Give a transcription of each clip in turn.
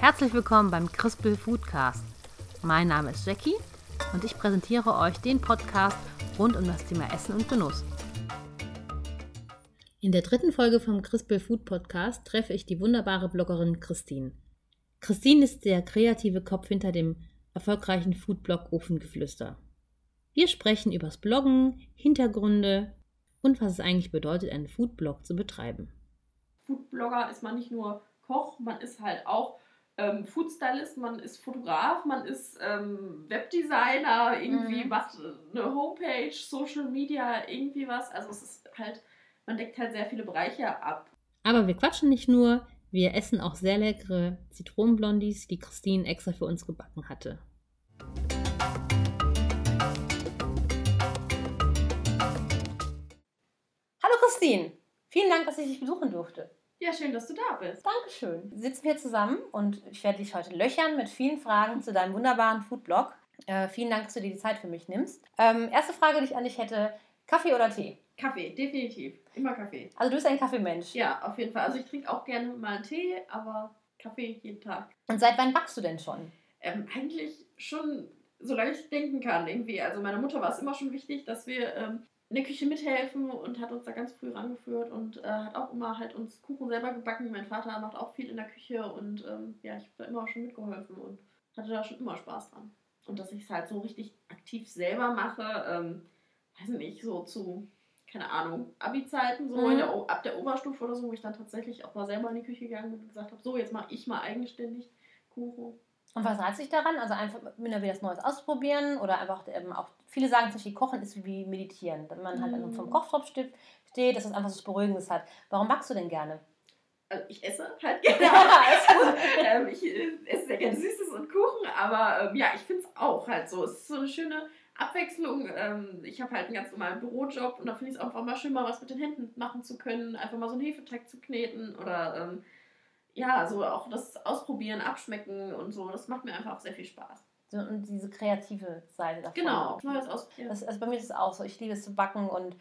Herzlich willkommen beim Crispel Foodcast. Mein Name ist Jackie und ich präsentiere euch den Podcast rund um das Thema Essen und Genuss. In der dritten Folge vom Crispel Food Podcast treffe ich die wunderbare Bloggerin Christine. Christine ist der kreative Kopf hinter dem erfolgreichen Foodblog Ofengeflüster. Wir sprechen übers Bloggen, Hintergründe und was es eigentlich bedeutet, einen Foodblog zu betreiben. Foodblogger ist man nicht nur Koch, man ist halt auch ähm, Foodstylist, man ist Fotograf, man ist ähm, Webdesigner, irgendwie Mhm. macht eine Homepage, Social Media, irgendwie was. Also es ist halt, man deckt halt sehr viele Bereiche ab. Aber wir quatschen nicht nur, wir essen auch sehr leckere Zitronenblondies, die Christine extra für uns gebacken hatte. Hallo Christine, vielen Dank, dass ich dich besuchen durfte. Ja, schön, dass du da bist. Dankeschön. Wir sitzen hier zusammen und ich werde dich heute löchern mit vielen Fragen zu deinem wunderbaren Foodblog. Äh, vielen Dank, dass du dir die Zeit für mich nimmst. Ähm, erste Frage, die ich an dich hätte: Kaffee oder Tee? Kaffee, definitiv. Immer Kaffee. Also, du bist ein Kaffeemensch. Ja, auf jeden Fall. Also ich trinke auch gerne mal einen Tee, aber Kaffee jeden Tag. Und seit wann backst du denn schon? Ähm, eigentlich schon, solange ich denken kann, irgendwie. Also meiner Mutter war es immer schon wichtig, dass wir ähm, in der Küche mithelfen und hat uns da ganz früh rangeführt und äh, hat auch immer halt uns Kuchen selber gebacken. Mein Vater macht auch viel in der Küche und ähm, ja, ich habe da immer schon mitgeholfen und hatte da schon immer Spaß dran. Und dass ich es halt so richtig aktiv selber mache, ähm, weiß nicht, so zu, keine Ahnung, Abi-Zeiten, so Mhm. der, ab der Oberstufe oder so, wo ich dann tatsächlich auch mal selber in die Küche gegangen bin und gesagt habe, so, jetzt mache ich mal eigenständig Kuchen. Und was reizt dich daran? Also einfach immer wieder was Neues ausprobieren oder einfach ähm, auch viele sagen zum Beispiel, Kochen ist wie Meditieren. Wenn man halt Mhm. vom Kochtopf steht, steht, dass es einfach so was Beruhigendes hat. Warum backst du denn gerne? Also ich esse halt gerne. Ja, ähm, ich äh, esse sehr gerne Süßes und Kuchen, aber ähm, ja, ich finde es auch halt so. Es ist so eine schöne Abwechslung. Ähm, ich habe halt einen ganz normalen Bürojob und da finde ich es einfach mal schön, mal was mit den Händen machen zu können, einfach mal so einen Hefeteig zu kneten oder ähm, ja, so auch das Ausprobieren, Abschmecken und so. Das macht mir einfach auch sehr viel Spaß. Und diese kreative Seite davon. Genau, neues Ausprobieren. Das, also bei mir ist es auch so. Ich liebe es zu backen und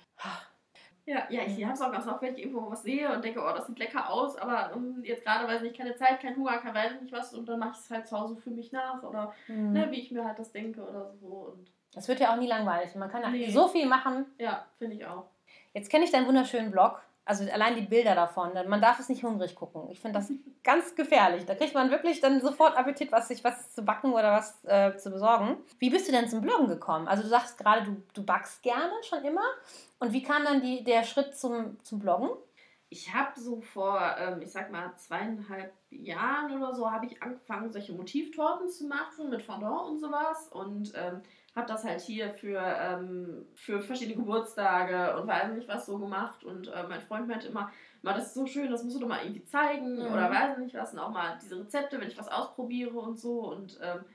Ja, ja, ich habe es auch ganz oft, wenn ich irgendwo was sehe und denke, oh, das sieht lecker aus, aber ähm, jetzt gerade, weiß nicht, keine Zeit, kein Hunger, kein weiß ich nicht was und dann mache ich es halt zu Hause für mich nach oder hm, ne, wie ich mir halt das denke oder so. Und das wird ja auch nie langweilig. Man kann ja Nee. so viel machen. ja, finde ich auch. Jetzt kenne ich deinen wunderschönen Blog. Also allein die Bilder davon. Man darf es nicht hungrig gucken. Ich finde das ganz gefährlich. Da kriegt man wirklich dann sofort Appetit, was sich was zu backen oder was äh, zu besorgen. Wie bist du denn zum Bloggen gekommen? Also du sagst gerade, du, du backst gerne schon immer. Und wie kam dann die, der Schritt zum, zum Bloggen? Ich habe so vor, ähm, ich sag mal, zweieinhalb Jahren oder so, habe ich angefangen, solche Motivtorten zu machen mit Fondant und sowas und ähm, habe das halt hier für, ähm, für verschiedene Geburtstage und weiß nicht was so gemacht und äh, mein Freund meinte immer, mal das ist so schön, das musst du doch mal irgendwie zeigen Mhm. oder weiß nicht was und auch mal diese Rezepte, wenn ich was ausprobiere und so und ähm,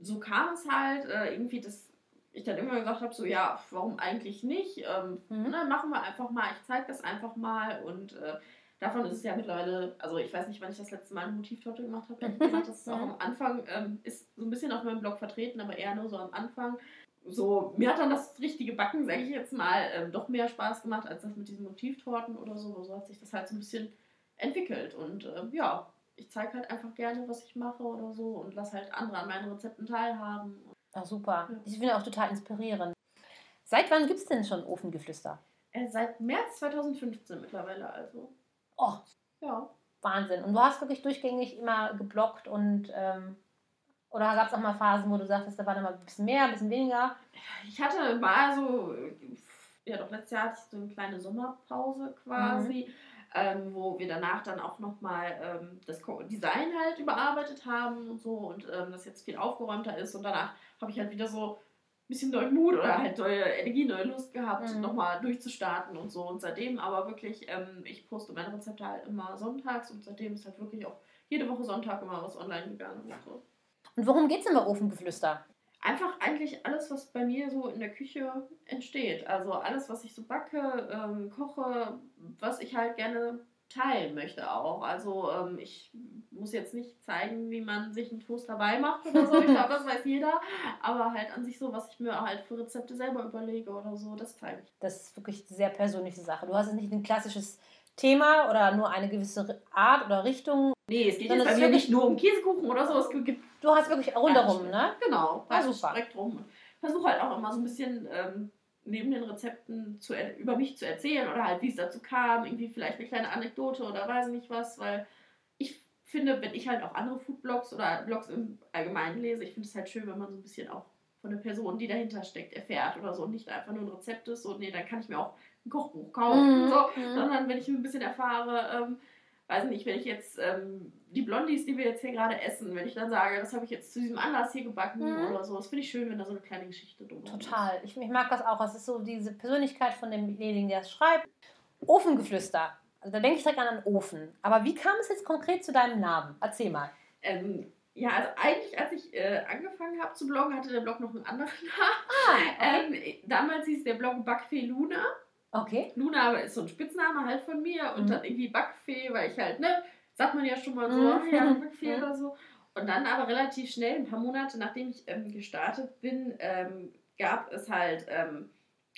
so kam es halt äh, irgendwie, dass ich dann immer gesagt habe, so ja, warum eigentlich nicht? Ähm, Mhm. ne, machen wir einfach mal, ich zeige das einfach mal und äh, davon ist es ja mittlerweile, also ich weiß nicht, wann ich das letzte Mal eine Motivtorte gemacht habe, ehrlich gesagt, das ist auch am Anfang, ähm, ist so ein bisschen auf meinem Blog vertreten, aber eher nur so am Anfang. So, mir hat dann das richtige Backen, sage ich jetzt mal, ähm, doch mehr Spaß gemacht als das mit diesen Motivtorten oder so. So hat sich das halt so ein bisschen entwickelt und ähm, ja, ich zeige halt einfach gerne, was ich mache oder so und lasse halt andere an meinen Rezepten teilhaben. Ach super. Ja. Ich finde auch total inspirierend. Seit wann gibt es denn schon Ofengeflüster? Äh, seit März 2015 mittlerweile also. Oh, Ja. Wahnsinn. Und du hast wirklich durchgängig immer geblockt und ähm, oder gab es auch mal Phasen, wo du sagtest, da war dann mal ein bisschen mehr, ein bisschen weniger? Ich hatte mal so, ja doch, letztes Jahr hatte ich so eine kleine Sommerpause quasi, ähm, wo wir danach dann auch nochmal ähm, das Design halt überarbeitet haben und so und ähm, das jetzt viel aufgeräumter ist und danach habe ich halt wieder so bisschen neuen Mut oder halt neue Energie, neue Lust gehabt, Mhm. nochmal durchzustarten und so und seitdem aber wirklich, ähm, ich poste meine Rezepte halt immer sonntags und seitdem ist halt wirklich auch jede Woche Sonntag immer was online gegangen und so. Und worum geht es denn bei Ofengeflüster? Einfach eigentlich alles, was bei mir so in der Küche entsteht. Also alles, was ich so backe, ähm, koche, was ich halt gerne teilen möchte auch. Also ähm, ich muss jetzt nicht zeigen, wie man sich einen Toast dabei macht oder so. Ich glaube, das weiß jeder. Aber halt an sich so, was ich mir halt für Rezepte selber überlege oder so, das teile ich. Das ist wirklich eine sehr persönliche Sache. Du hast jetzt nicht ein klassisches Thema oder nur eine gewisse Art oder Richtung, Nee, es geht jetzt bei mir nicht nur um Käsekuchen oder so. Es gibt du hast wirklich rundherum, ne? Genau, super. Spektrum. Versuche halt auch immer so ein bisschen ähm, neben den Rezepten zu, über mich zu erzählen oder halt, wie es dazu kam, irgendwie vielleicht eine kleine Anekdote oder weiß nicht was, weil ich finde, wenn ich halt auch andere Foodblogs oder Blogs im Allgemeinen lese, ich finde es halt schön, wenn man so ein bisschen auch von der Person, die dahinter steckt, erfährt oder so und nicht einfach nur ein Rezept ist, so, nee, dann kann ich mir auch ein Kochbuch kaufen, mhm. so, mhm. sondern wenn ich ein bisschen erfahre, ähm, weiß nicht, wenn ich jetzt ähm, die Blondies, die wir jetzt hier gerade essen, wenn ich dann sage, das habe ich jetzt zu diesem Anlass hier gebacken mhm. oder so, das finde ich schön, wenn da so eine kleine Geschichte drum ist. Total. Ich, ich, mag das auch. Es ist so diese Persönlichkeit von demjenigen, der es schreibt. Ofengeflüster. Also da denke ich direkt an einen Ofen. Aber wie kam es jetzt konkret zu deinem Namen? Erzähl mal. Ähm, ja, also eigentlich, als ich äh, angefangen habe zu bloggen, hatte der Blog noch einen anderen Namen. Ah, okay. ähm, damals hieß der Blog Backfee Luna. Okay. Luna ist so ein Spitzname halt von mir und mhm. dann irgendwie Backfee, weil ich halt, ne, sagt man ja schon mal so, mhm. ja, Backfee oder so. Und dann aber relativ schnell, ein paar Monate nachdem ich ähm, gestartet bin, ähm, gab es halt, ähm,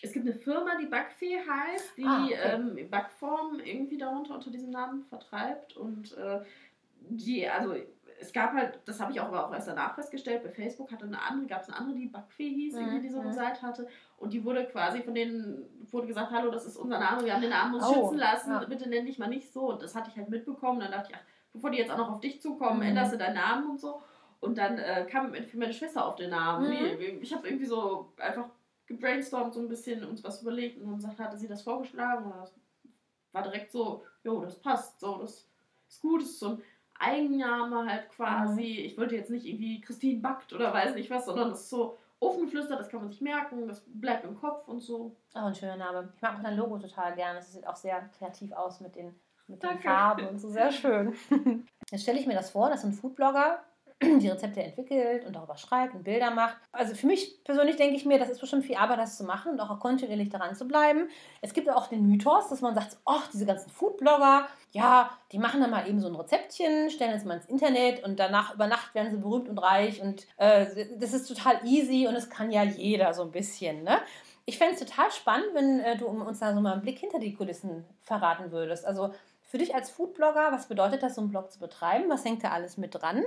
es gibt eine Firma, die Backfee heißt, die ah, okay. Ähm, Backform irgendwie darunter unter diesem Namen vertreibt und äh, die, also es gab halt, das habe ich auch, auch erst danach festgestellt, bei Facebook hatte eine andere, gab es eine andere, die Backfee hieß, mhm. die so eine mhm. Seite hatte. Und die wurde quasi von denen, wurde gesagt, hallo, das ist unser Name, wir haben den Namen uns oh, schützen lassen, ja. bitte nenn dich mal nicht so. Und das hatte ich halt mitbekommen. Dann dachte ich, ach, bevor die jetzt auch noch auf dich zukommen, mhm. änderst du deinen Namen und so. Und dann äh, kam für meine Schwester auf den Namen. Mhm. Ich habe irgendwie so einfach gebrainstormt, so ein bisschen uns was überlegt und dann sagt, hatte sie das vorgeschlagen. Und das war direkt so, jo, das passt, so, das ist gut, das ist so ein Eigenname halt quasi. Mhm. Ich wollte jetzt nicht irgendwie Christine backt oder weiß nicht was, sondern das ist so Ofengeflüster, das kann man sich merken, das bleibt im Kopf und so. Oh, ein schöner Name. Ich mag auch dein Logo total gerne. Es sieht auch sehr kreativ aus mit den, mit den Farben und so. Sehr schön. Jetzt stelle ich mir das vor, dass ein Foodblogger die Rezepte entwickelt und darüber schreibt und Bilder macht. Also für mich persönlich denke ich mir, das ist bestimmt viel Arbeit, das zu machen und auch kontinuierlich daran zu bleiben. Es gibt auch den Mythos, dass man sagt, ach, diese ganzen Foodblogger, ja, die machen dann mal eben so ein Rezeptchen, stellen es mal ins Internet und danach über Nacht werden sie berühmt und reich und äh, das ist total easy und es kann ja jeder so ein bisschen, ne? Ich fände es total spannend, wenn äh, du uns da so mal einen Blick hinter die Kulissen verraten würdest. Also für dich als Foodblogger, was bedeutet das, so einen Blog zu betreiben? Was hängt da alles mit dran?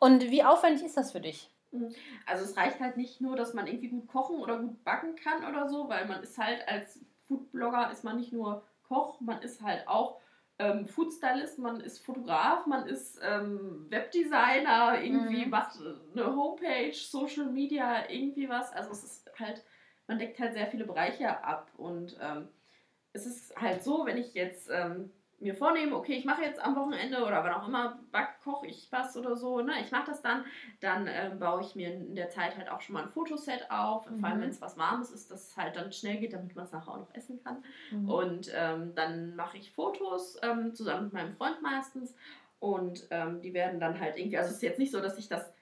Und wie aufwendig ist das für dich? Mhm. Also es reicht halt nicht nur, dass man irgendwie gut kochen oder gut backen kann oder so, weil man ist halt als Foodblogger ist man nicht nur Koch, man ist halt auch ähm, Foodstylist, man ist Fotograf, man ist ähm, Webdesigner, irgendwie mhm. macht eine Homepage, Social Media, irgendwie was. Also es ist halt, man deckt halt sehr viele Bereiche ab und ähm, es ist halt so, wenn ich jetzt ähm, mir vornehme, okay, ich mache jetzt am Wochenende oder wann auch immer, back, koche ich was oder so, ne, ich mache das dann, dann äh, baue ich mir in der Zeit halt auch schon mal ein Fotoset auf, mhm. vor allem mhm. wenn es was Warmes ist, dass es halt dann schnell geht, damit man es nachher auch noch essen kann. Mhm. Und ähm, dann mache ich Fotos ähm, zusammen mit meinem Freund meistens und ähm, die werden dann halt irgendwie, also es ist jetzt nicht so, dass ich das,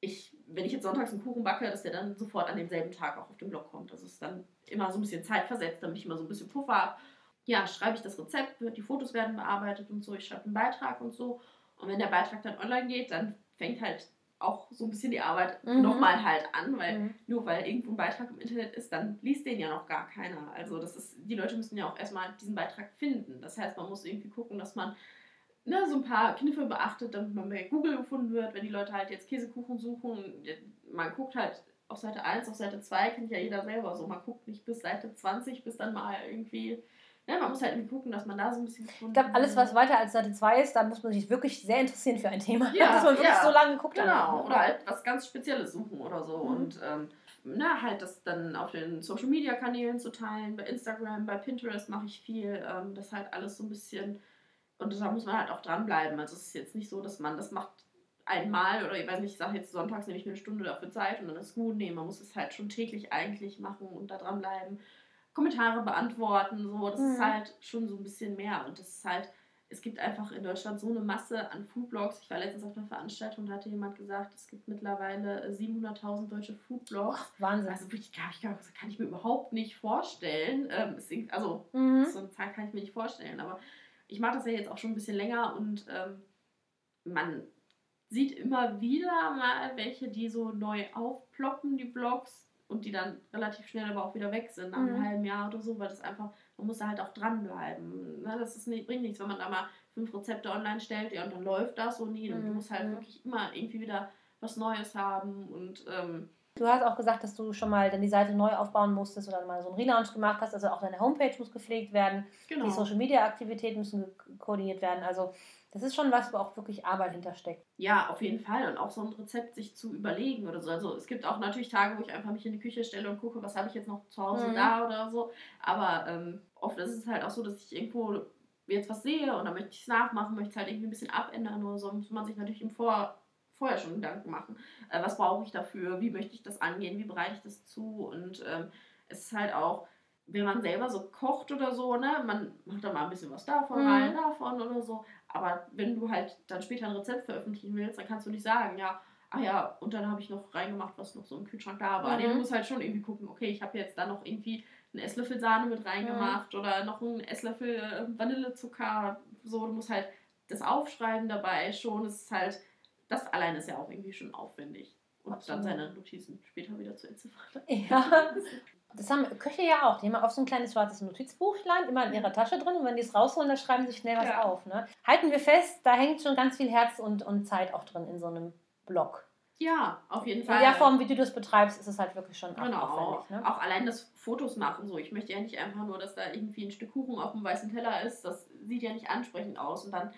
ich, wenn ich jetzt sonntags einen Kuchen backe, dass der dann sofort an demselben Tag auch auf den Blog kommt. Das ist dann immer so ein bisschen zeitversetzt, damit ich immer so ein bisschen Puffer habe ja, schreibe ich das Rezept, die Fotos werden bearbeitet und so, ich schreibe einen Beitrag und so. Und wenn der Beitrag dann online geht, dann fängt halt auch so ein bisschen die Arbeit mhm. nochmal halt an, weil mhm. nur weil irgendwo ein Beitrag im Internet ist, dann liest den ja noch gar keiner. Also das ist, die Leute müssen ja auch erstmal diesen Beitrag finden. Das heißt, man muss irgendwie gucken, dass man ne, so ein paar Kniffe beachtet, damit man bei Google gefunden wird. Wenn die Leute halt jetzt Käsekuchen suchen, man guckt halt auf Seite 1, auf Seite 2, kennt ja jeder selber so. Man guckt nicht bis Seite 20, bis dann mal irgendwie Ne, man muss halt irgendwie gucken, dass man da so ein bisschen Ich glaube, alles, was weiter als Seite 2 ist, da muss man sich wirklich sehr interessieren für ein Thema. Ja, dass man wirklich ja, so lange geguckt genau. Genau, oder halt was ganz Spezielles suchen oder so. Mhm. Und ähm, na, halt das dann auf den Social Media Kanälen zu teilen, bei Instagram, bei Pinterest mache ich viel. Ähm, das halt alles so ein bisschen. Und da muss man halt auch dranbleiben. Also es ist jetzt nicht so, dass man das macht einmal oder ich weiß nicht, ich sage jetzt sonntags nehme ich mir eine Stunde dafür Zeit und dann ist gut. Nee, man muss es halt schon täglich eigentlich machen und da dranbleiben. Kommentare beantworten, so, das mhm. ist halt schon so ein bisschen mehr. Und das ist halt, es gibt einfach in Deutschland so eine Masse an Foodblogs. Ich war letztens auf einer Veranstaltung, da hatte jemand gesagt, es gibt mittlerweile 700.000 deutsche Foodblogs. Ach, Wahnsinn. Also wirklich, kann ich, das kann ich mir überhaupt nicht vorstellen. Ähm, also, mhm. so eine Zahl kann ich mir nicht vorstellen. Aber ich mache das ja jetzt auch schon ein bisschen länger und ähm, man sieht immer wieder mal welche, die so neu aufploppen, die Blogs und die dann relativ schnell aber auch wieder weg sind, nach mhm. einem halben Jahr oder so, weil das einfach, man muss da halt auch dranbleiben. Ne? Das ist nicht, bringt nichts, wenn man da mal fünf Rezepte online stellt, ja, und dann läuft das und nie. Und du Mhm. musst halt wirklich immer irgendwie wieder was Neues haben und ähm, Du hast auch gesagt, dass du schon mal dann die Seite neu aufbauen musstest oder mal so einen Relaunch gemacht hast. Also auch deine Homepage muss gepflegt werden. genau. Die Social Media Aktivitäten müssen koordiniert werden. Also das ist schon was, wo auch wirklich Arbeit hintersteckt. Ja, auf jeden Fall. Und auch so ein Rezept sich zu überlegen oder so. Also es gibt auch natürlich Tage, wo ich einfach mich in die Küche stelle und gucke, was habe ich jetzt noch zu Hause Mhm. da oder so. Aber ähm, oft ist es halt auch so, dass ich irgendwo jetzt was sehe und dann möchte ich es nachmachen, möchte es halt irgendwie ein bisschen abändern oder so. Muss man sich natürlich im Vor vorher schon Gedanken machen. Äh, was brauche ich dafür? Wie möchte ich das angehen? Wie bereite ich das zu? Und ähm, es ist halt auch, wenn man selber so kocht oder so, ne, man macht da mal ein bisschen was davon Mhm. rein, davon oder so. Aber wenn du halt dann später ein Rezept veröffentlichen willst, dann kannst du nicht sagen, ja, ah ja, und dann habe ich noch reingemacht, was noch so im Kühlschrank da war. Mhm. Nee, du musst halt schon irgendwie gucken, okay, ich habe jetzt da noch irgendwie einen Esslöffel Sahne mit reingemacht oder noch einen Esslöffel äh, Vanillezucker. So, du musst halt das Aufschreiben dabei schon. Es ist halt, das allein ist ja auch irgendwie schon aufwendig. Und Absolut. dann seine Notizen später wieder zu entziffern. Ja. Das haben Köche ja auch. Die haben auch so ein kleines schwarzes Notizbuchlein immer in ihrer Tasche drin und wenn die es rausholen, dann schreiben sie schnell was Ja. auf. Ne? Halten wir fest, da hängt schon ganz viel Herz und, und Zeit auch drin in so einem Blog. Ja, auf jeden In Fall. der Form, wie du das betreibst, ist es halt wirklich schon Genau, aufwendig. Ne? auch allein das Fotos machen so. Ich möchte ja nicht einfach nur, dass da irgendwie ein Stück Kuchen auf dem weißen Teller ist. Das sieht ja nicht ansprechend aus und dann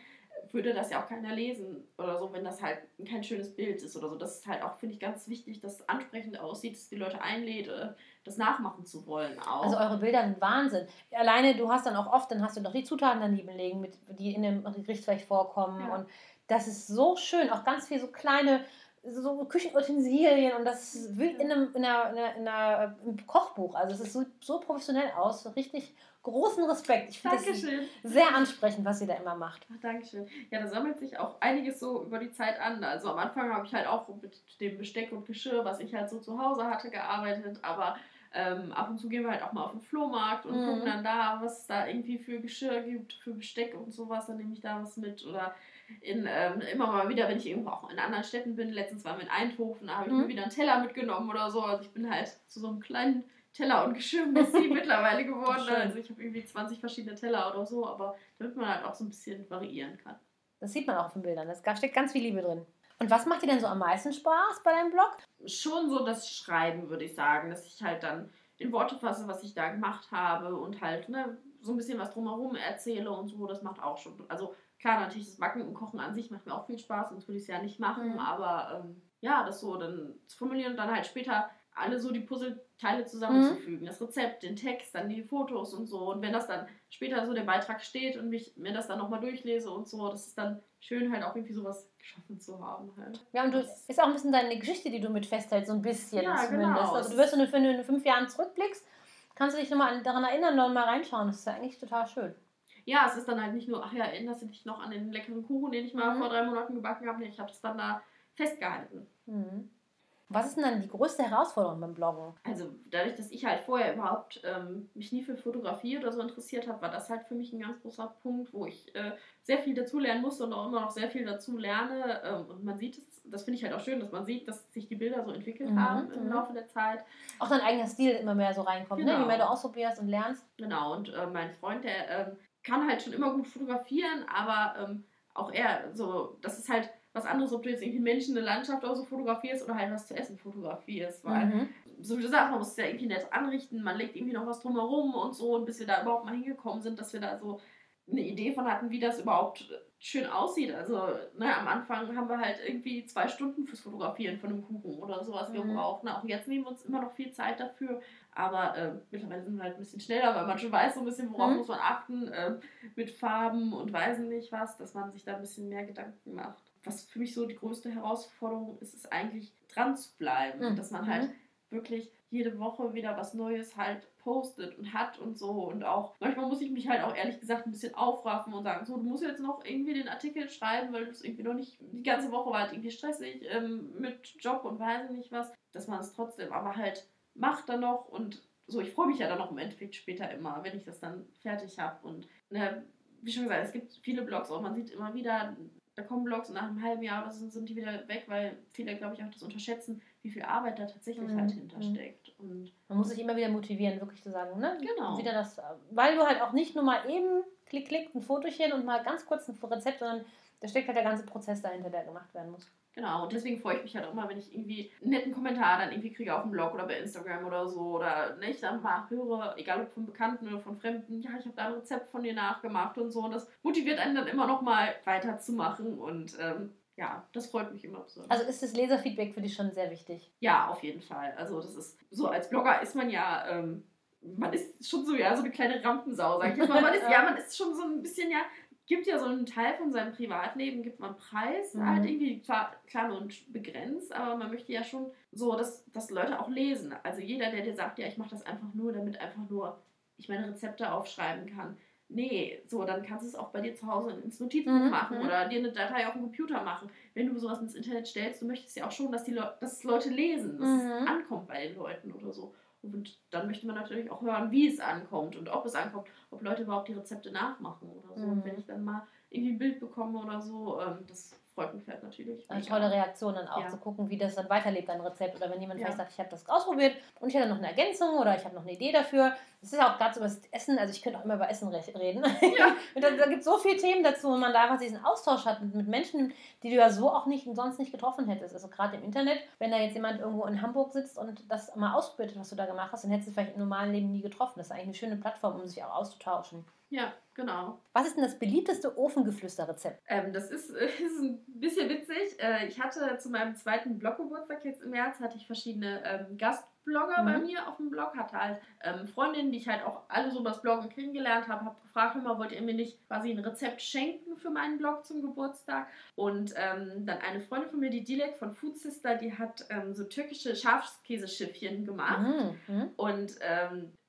würde das ja auch keiner lesen oder so, wenn das halt kein schönes Bild ist oder so. Das ist halt auch, finde ich, ganz wichtig, dass es ansprechend aussieht, dass die Leute einlädt, äh, das nachmachen zu wollen auch. Also eure Bilder sind Wahnsinn. Alleine, du hast dann auch oft, dann hast du noch die Zutaten daneben legen, mit, die in dem Gericht vielleicht vorkommen. Ja. Und das ist so schön. Auch ganz viel so kleine so Küchenutensilien und das ist wie in einem, in einer, in einer, in einer, im Kochbuch. Also es ist so, so professionell aus. So richtig großen Respekt. Ich finde das Dankeschön. sehr ansprechend, was ihr da immer macht. Ach, Dankeschön. Ja, da sammelt sich auch einiges so über die Zeit an. Also am Anfang habe ich halt auch mit dem Besteck und Geschirr, was ich halt so zu Hause hatte, gearbeitet. Aber ähm, ab und zu gehen wir halt auch mal auf den Flohmarkt und Mhm. gucken dann da, was es da irgendwie für Geschirr gibt, für Besteck und sowas. Dann nehme ich da was mit. Oder in, ähm, immer mal wieder, wenn ich irgendwo auch in anderen Städten bin. Letztens waren wir in Eindhoven, da habe ich Mhm. mir wieder einen Teller mitgenommen oder so. Also ich bin halt zu so einem kleinen Teller- und Geschirrmessi mittlerweile geworden. Schön. Also ich habe irgendwie 20 verschiedene Teller oder so, aber damit man halt auch so ein bisschen variieren kann. Das sieht man auch auf den Bildern. Da steckt ganz viel Liebe drin. Und was macht dir denn so am meisten Spaß bei deinem Blog? Schon so das Schreiben, würde ich sagen, dass ich halt dann in Worte fasse, was ich da gemacht habe und halt ne, so ein bisschen was drumherum erzähle und so, das macht auch schon. Also klar, natürlich das Backen und Kochen an sich macht mir auch viel Spaß, sonst würde ich es ja nicht machen, Mhm. aber ähm, ja, das so dann zu formulieren und dann halt später alle so die Puzzleteile zusammenzufügen. Das Rezept, den Text, dann die Fotos und so. Und wenn das dann später so der Beitrag steht und ich mir das dann nochmal durchlese und so, das ist dann schön halt auch irgendwie sowas geschaffen zu haben halt. Ja, und du Das- ist auch ein bisschen deine Geschichte, die du mit festhältst, so ein bisschen Ja, zumindest. genau. Also du wirst, wenn du, in fünf Jahren zurückblickst, kannst du dich nochmal an- daran erinnern und mal reinschauen. Das ist ja eigentlich total schön. ja, es ist dann halt nicht nur, ach ja, erinnerst du dich noch an den leckeren Kuchen, den ich mal Mhm. vor drei Monaten gebacken habe? Nee, ich habe es dann da festgehalten. Mhm. Was ist denn dann die größte Herausforderung beim Bloggen? Also dadurch, dass ich halt vorher überhaupt ähm, mich nie für Fotografie oder so interessiert habe, war das halt für mich ein ganz großer Punkt, wo ich äh, sehr viel dazulernen musste und auch immer noch sehr viel dazu lerne. Ähm, und man sieht es, das finde ich halt auch schön, dass man sieht, dass sich die Bilder so entwickelt Mhm, haben im mhm. Laufe der Zeit. Auch dein eigener Stil immer mehr so reinkommt, ne? Genau. je mehr du ausprobierst und lernst. Genau, und äh, mein Freund, der ähm, kann halt schon immer gut fotografieren, aber ähm, auch er, so, das ist halt was anderes, ob du jetzt irgendwie Menschen, eine Landschaft oder so fotografierst oder halt was zu essen fotografierst, weil Mhm. so wie du sagst, man muss es ja irgendwie nett anrichten, man legt irgendwie noch was drumherum und so, und bis wir da überhaupt mal hingekommen sind, dass wir da so eine Idee von hatten, wie das überhaupt schön aussieht. Also, ne, am Anfang haben wir halt irgendwie zwei Stunden fürs Fotografieren von einem Kuchen oder sowas Mhm. gebraucht. Ne? Auch jetzt nehmen wir uns immer noch viel Zeit dafür, aber äh, mittlerweile sind wir halt ein bisschen schneller, weil man schon weiß, so ein bisschen, worauf Mhm. muss man achten, äh, mit Farben und weiß nicht was, dass man sich da ein bisschen mehr Gedanken macht. Was für mich so die größte Herausforderung ist, ist eigentlich dran zu bleiben, Mhm. dass man halt wirklich jede Woche wieder was Neues halt postet und hat und so. Und auch manchmal muss ich mich halt auch ehrlich gesagt ein bisschen aufraffen und sagen, so du musst jetzt noch irgendwie den Artikel schreiben, weil du es irgendwie noch nicht, die ganze Woche war halt irgendwie stressig ähm, mit Job und weiß nicht was, dass man es trotzdem aber halt macht dann noch. Und so, ich freue mich ja dann noch im Endeffekt später immer, wenn ich das dann fertig habe und ne, wie schon gesagt, es gibt viele Blogs auch, man sieht immer wieder, da kommen Blogs und nach einem halben Jahr oder so sind die wieder weg, weil viele, glaube ich, auch das unterschätzen, wie viel Arbeit da tatsächlich mhm. halt hintersteckt. Und Man muss sich immer wieder motivieren, wirklich zu sagen, ne? Genau. Wieder das, weil du halt auch nicht nur mal eben klick, klick, ein Fotochen und mal ganz kurz ein Rezept, sondern da steckt halt der ganze Prozess dahinter, der gemacht werden muss. Genau, und deswegen freue ich mich halt auch immer, wenn ich irgendwie einen netten Kommentar dann irgendwie kriege auf dem Blog oder bei Instagram oder so oder ne, ich dann mal höre, egal ob von Bekannten oder von Fremden, ja, ich habe da ein Rezept von dir nachgemacht und so und das motiviert einen dann immer noch mal weiterzumachen und ähm, ja, das freut mich immer besonders. Also ist das Leserfeedback für dich schon sehr wichtig? Ja, auf jeden Fall. Also das ist so als Blogger ist man ja ähm, man ist schon so ja so eine kleine Rampensau, sag ich jetzt mal. Man ist ja man ist schon so ein bisschen ja gibt ja so einen Teil von seinem Privatleben, gibt man Preis, mhm. halt irgendwie zwar klar und begrenzt, aber man möchte ja schon so, dass, dass Leute auch lesen. Also jeder, der dir sagt, ja, ich mache das einfach nur, damit einfach nur ich meine Rezepte aufschreiben kann. Nee, so, dann kannst du es auch bei dir zu Hause ins Notizbuch mhm. machen mhm. oder dir eine Datei auf dem Computer machen. Wenn du sowas ins Internet stellst, du möchtest ja auch schon, dass die Le dass Leute lesen, dass mhm. es ankommt bei den Leuten oder so. Und dann möchte man natürlich auch hören, wie es ankommt und ob es ankommt, ob Leute überhaupt die Rezepte nachmachen oder so. Mhm. Und wenn ich dann mal irgendwie ein Bild bekomme oder so, ähm, das freut mich halt natürlich. Eine tolle Reaktion dann auch ja. zu gucken, wie das dann weiterlebt, ein Rezept. Oder wenn jemand ja. vielleicht sagt, ich habe das ausprobiert und ich hatte noch eine Ergänzung oder ich habe noch eine Idee dafür. Das ist ja auch gerade so über das Essen, also ich könnte auch immer über Essen reden. Ja. da, da gibt es so viele Themen dazu, wenn man da einfach diesen Austausch hat mit, Menschen, die du ja so auch nicht sonst nicht getroffen hättest. Also gerade im Internet, wenn da jetzt jemand irgendwo in Hamburg sitzt und das mal ausprobiert, was du da gemacht hast, dann hättest du vielleicht im normalen Leben nie getroffen. Das ist eigentlich eine schöne Plattform, um sich auch auszutauschen. Ja, genau. Was ist denn das beliebteste Ofengeflüster-Rezept? Ähm, das ist, ist ein bisschen witzig. Äh, ich hatte zu meinem zweiten Bloggeburtstag jetzt im März, hatte ich verschiedene ähm, Gastblogger mhm. bei mir auf dem Blog, hatte halt ähm, Freundinnen, die ich halt auch alle so das Bloggen kennengelernt habe, habe gefragt, immer wollt ihr mir nicht quasi ein Rezept schenken für meinen Blog zum Geburtstag? Und ähm, dann eine Freundin von mir, die Dilek von Food Sister, die hat ähm, so türkische Schafskäseschiffchen gemacht. Mhm. Und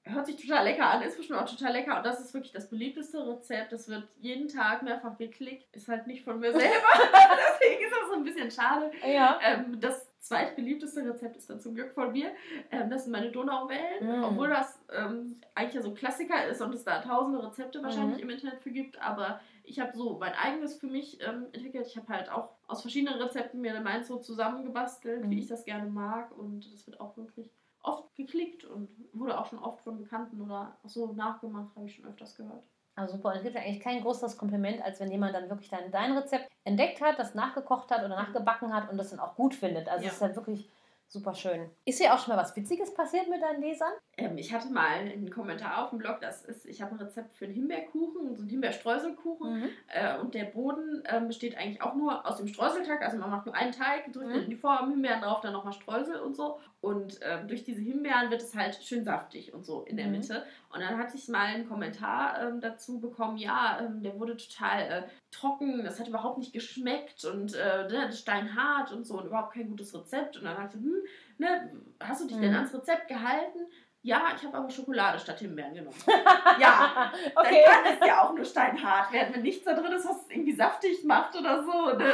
hört sich total lecker an, ist bestimmt auch total lecker und das ist wirklich das beliebteste Rezept. Das wird jeden Tag mehrfach geklickt, ist halt nicht von mir selber, deswegen ist das so ein bisschen schade. Ja. Ähm, das zweitbeliebteste Rezept ist dann zum Glück von mir. Ähm, das sind meine Donauwellen, mm. obwohl das ähm, eigentlich ja so Klassiker ist und es da tausende Rezepte wahrscheinlich mm. im Internet für gibt, aber ich habe so mein eigenes für mich ähm, entwickelt. Ich habe halt auch aus verschiedenen Rezepten mir meins so zusammengebastelt, mm. wie mhm. ich das gerne mag und das wird auch wirklich oft geklickt und wurde auch schon oft von Bekannten oder so nachgemacht, habe ich schon öfters gehört. Also super. Und es gibt ja eigentlich kein größeres Kompliment, als wenn jemand dann wirklich dein, dein Rezept entdeckt hat, das nachgekocht hat oder nachgebacken hat und das dann auch gut findet. Also es ist halt wirklich Super schön. Ist dir auch schon mal was Witziges passiert mit deinen Lesern? Ähm, ich hatte mal einen Kommentar auf dem Blog, das ist, ich habe ein Rezept für einen Himbeerkuchen, so einen Himbeerstreuselkuchen. Mhm. Äh, und der Boden äh, besteht eigentlich auch nur aus dem Streuselteig. Also man macht nur einen Teig, drückt mhm. in die Form, Himbeeren drauf, dann nochmal Streusel und so. Und äh, durch diese Himbeeren wird es halt schön saftig und so in der mhm. Mitte. Und dann hatte ich mal einen Kommentar ähm, dazu bekommen, ja, ähm, der wurde total äh, trocken, das hat überhaupt nicht geschmeckt und äh, ne, steinhart und so und überhaupt kein gutes Rezept. Und dann dachte ich, hm, ne, hast du dich mhm. denn ans Rezept gehalten? Ja, ich habe aber Schokolade statt Himbeeren genommen. ja, okay. dann kann es ja auch nur steinhart werden, wenn nichts da drin ist, was es irgendwie saftig macht oder so. Ne?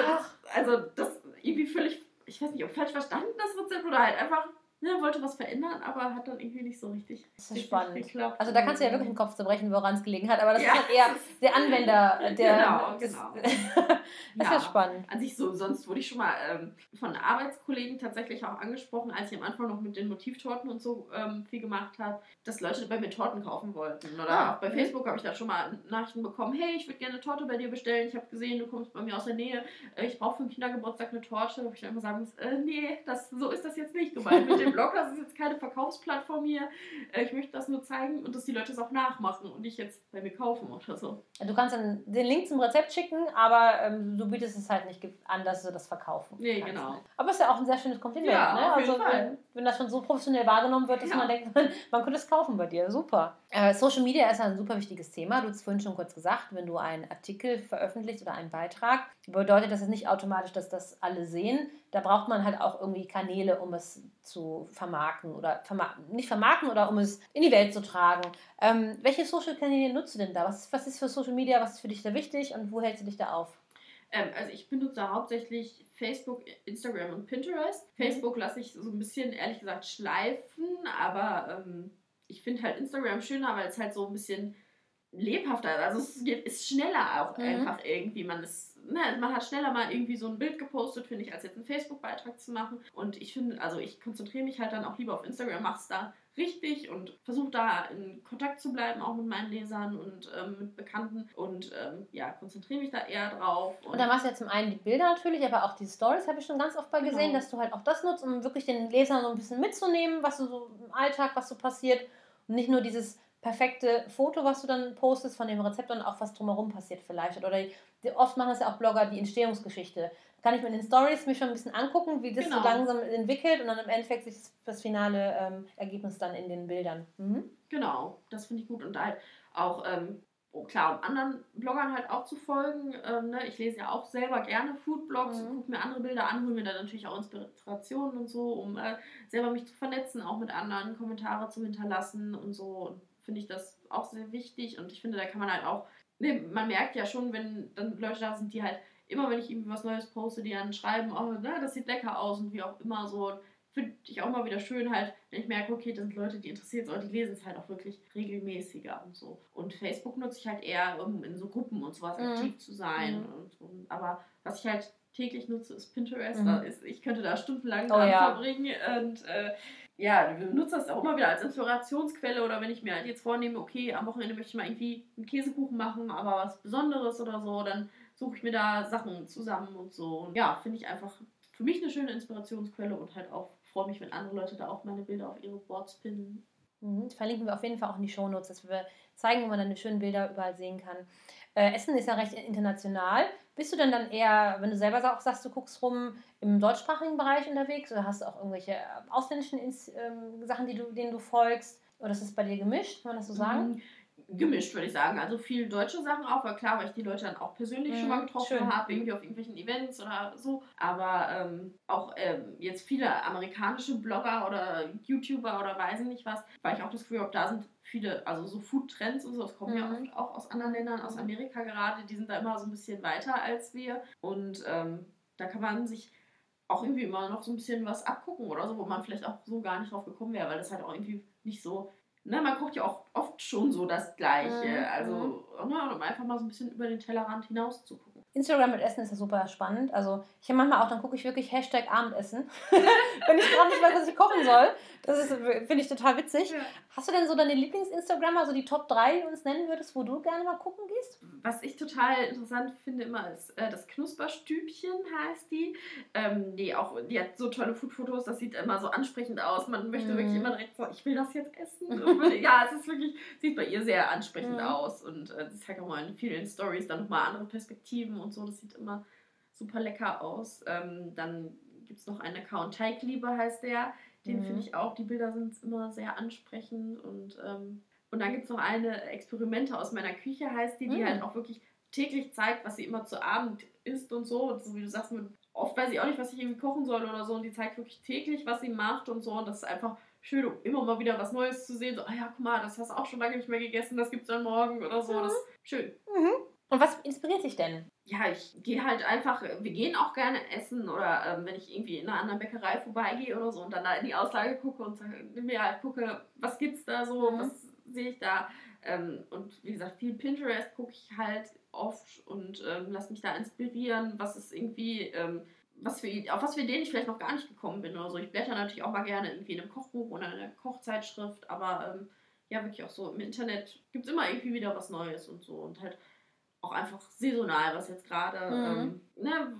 Also das irgendwie völlig, ich weiß nicht, ob falsch verstanden das Rezept oder halt einfach ne, wollte was verändern, aber hat dann irgendwie nicht so richtig. Das ist spannend. Geklappt. Also da kannst du ja wirklich den Kopf zerbrechen, woran es gelegen hat, aber das ja. ist halt eher der Anwender, der. Genau, genau. das ja, ist spannend. An sich so, sonst wurde ich schon mal ähm, von Arbeitskollegen tatsächlich auch angesprochen, als ich am Anfang noch mit den Motivtorten und so ähm, viel gemacht habe, dass Leute bei mir Torten kaufen wollten. Oder ah, auch bei. Facebook habe ich da schon mal Nachrichten bekommen, hey, ich würde gerne eine Torte bei dir bestellen, ich habe gesehen, du kommst bei mir aus der Nähe, äh, ich brauche für den Kindergeburtstag eine Torte. Wo ich dann immer sagen äh, nee, das, so ist das jetzt nicht gemeint mit dem Blog, das ist jetzt keine Verkaufsplattform hier. Äh, ich möchte das nur zeigen und dass die Leute es auch nachmachen und nicht jetzt bei mir kaufen oder so. Du kannst dann den Link zum Rezept schicken, aber ähm, du bietest es halt nicht an, dass du das verkaufen Nee, kannst. genau. Aber es ist ja auch ein sehr schönes Kompliment. Ja, ne? also, wenn, wenn, das schon so professionell wahrgenommen wird, dass ja. man denkt, man könnte es kaufen bei dir. Super. Äh, Social Media ist ein super wichtiges Thema. Du hast vorhin schon kurz gesagt, wenn du einen Artikel veröffentlichst oder einen Beitrag, bedeutet das nicht automatisch, dass das alle sehen. Da braucht man halt auch irgendwie Kanäle, um es zu vermarkten oder verma nicht vermarkten oder um es in die Welt zu tragen. Ähm, welche Social-Kanäle nutzt du denn da? Was, was ist für Social Media, was ist für dich da wichtig und wo hältst du dich da auf? Ähm, also ich benutze hauptsächlich Facebook, Instagram und Pinterest. Mhm. Facebook lasse ich so ein bisschen, ehrlich gesagt, schleifen, aber ähm, ich finde halt Instagram schöner, weil es halt so ein bisschen lebhafter. Also es ist schneller auch mhm. einfach irgendwie. Man ist, ne, man hat schneller mal irgendwie so ein Bild gepostet, finde ich, als jetzt einen Facebook-Beitrag zu machen. Und ich finde, also ich konzentriere mich halt dann auch lieber auf Instagram, mache es da richtig und versuche da in Kontakt zu bleiben, auch mit meinen Lesern und ähm, mit Bekannten und ähm, ja, konzentriere mich da eher drauf. Und, und dann machst du ja zum einen die Bilder natürlich, aber auch die Stories habe ich schon ganz oft mal gesehen, genau. dass du halt auch das nutzt, um wirklich den Lesern so ein bisschen mitzunehmen, was so im Alltag, was so passiert und nicht nur dieses perfekte Foto, was du dann postest von dem Rezept und auch was drumherum passiert vielleicht. Oder oft machen das ja auch Blogger die Entstehungsgeschichte. Kann ich mir in den Stories mich schon ein bisschen angucken, wie das genau. so langsam entwickelt und dann im Endeffekt sich das finale ähm, Ergebnis dann in den Bildern. Mhm. Genau, das finde ich gut und halt auch ähm, oh, klar, um anderen Bloggern halt auch zu folgen. Ähm, ne? Ich lese ja auch selber gerne Foodblogs, mhm. gucke mir andere Bilder an, hole mir dann natürlich auch Inspirationen und so, um äh, selber mich zu vernetzen, auch mit anderen Kommentare zu hinterlassen und so finde ich das auch sehr wichtig und ich finde, da kann man halt auch, ne, man merkt ja schon, wenn dann Leute da sind, die halt immer, wenn ich irgendwie was Neues poste, die dann schreiben, oh, ne, das sieht lecker aus und wie auch immer so. Finde ich auch mal wieder schön halt, wenn ich merke, okay, das sind Leute, die interessiert sind, die lesen es halt auch wirklich regelmäßiger und so. Und Facebook nutze ich halt eher, um in so Gruppen und sowas mhm. aktiv zu sein. Mhm. Und, und, aber was ich halt täglich nutze, ist Pinterest. Mhm. Ist, ich könnte da stundenlang oh, dran ja. verbringen und äh, ja, wir benutzen das auch immer wieder als Inspirationsquelle oder wenn ich mir halt jetzt vornehme, okay, am Wochenende möchte ich mal irgendwie einen Käsekuchen machen, aber was Besonderes oder so, dann suche ich mir da Sachen zusammen und so. Und ja, finde ich einfach für mich eine schöne Inspirationsquelle und halt auch freue mich, wenn andere Leute da auch meine Bilder auf ihre Boards pinnen. Mhm, verlinken wir auf jeden Fall auch in die Shownotes, dass wir zeigen, wo man dann die schönen Bilder überall sehen kann. Äh, Essen ist ja recht international. Bist du denn dann eher, wenn du selber auch sagst, du guckst rum, im deutschsprachigen Bereich unterwegs oder hast du auch irgendwelche äh, ausländischen ähm, Sachen, die du, denen du folgst? Oder ist es bei dir gemischt, kann man das so sagen? Mhm gemischt, würde ich sagen. Also viel deutsche Sachen auch, weil klar, weil ich die Leute dann auch persönlich mhm, schon mal getroffen habe, irgendwie auf irgendwelchen Events oder so. Aber ähm, auch ähm, jetzt viele amerikanische Blogger oder YouTuber oder weiß ich nicht was, weil ich auch das Gefühl habe, da sind viele, also so Food-Trends und so, das kommen mhm. ja oft auch aus anderen Ländern, aus Amerika gerade, die sind da immer so ein bisschen weiter als wir. Und ähm, da kann man sich auch irgendwie immer noch so ein bisschen was abgucken oder so, wo man vielleicht auch so gar nicht drauf gekommen wäre, weil das halt auch irgendwie nicht so ne, man guckt ja auch oft schon so das Gleiche. Mhm. Also, ne, um einfach mal so ein bisschen über den Tellerrand hinaus zu gucken. Instagram mit Essen ist ja super spannend. Also ich habe manchmal auch, dann gucke ich wirklich Hashtag Abendessen, wenn ich gerade nicht weiß, was ich kochen soll. Das finde ich total witzig. Ja. Hast du denn so deine Lieblings-Instagrammer, so die Top 3, die du uns nennen würdest, wo du gerne mal gucken gehst? Was ich total interessant finde immer ist, äh, das Knusperstübchen heißt die. Ähm, die, auch, die hat so tolle Food-Fotos, das sieht immer so ansprechend aus. Man möchte mm. wirklich immer direkt sagen, ich will das jetzt essen. ja, es ist wirklich, sieht bei ihr sehr ansprechend mm. aus und äh, sie zeigt auch mal in vielen Stories dann nochmal andere Perspektiven und so. Das sieht immer super lecker aus. Ähm, dann gibt es noch einen Account, Teigliebe heißt der. Den mhm. finde ich auch. Die Bilder sind immer sehr ansprechend. Und, ähm, und dann gibt es noch eine Experimente aus meiner Küche, heißt die, die mhm. halt auch wirklich täglich zeigt, was sie immer zu Abend isst und so. Und so wie du sagst, oft weiß ich auch nicht, was ich irgendwie kochen soll oder so. Und die zeigt wirklich täglich, was sie macht und so. Und das ist einfach schön, um immer mal wieder was Neues zu sehen. So, ah ja, guck mal, das hast du auch schon lange nicht mehr gegessen, das gibt es dann morgen oder so. Mhm. Das ist schön. Mhm. Und was inspiriert dich denn? Ja, ich gehe halt einfach, wir gehen auch gerne essen oder ähm, wenn ich irgendwie in einer anderen Bäckerei vorbeigehe oder so und dann da in die Auslage gucke und mir halt gucke, was gibt's da so, mhm. was sehe ich da. Ähm, und wie gesagt, viel Pinterest gucke ich halt oft und ähm, lasse mich da inspirieren, was ist irgendwie, ähm, was für, auf was für Ideen ich vielleicht noch gar nicht gekommen bin oder so. Ich blätter natürlich auch mal gerne irgendwie in einem Kochbuch oder in einer Kochzeitschrift, aber ähm, ja, wirklich auch so im Internet gibt es immer irgendwie wieder was Neues und so und halt auch einfach saisonal, was jetzt gerade, mhm. ähm, ne,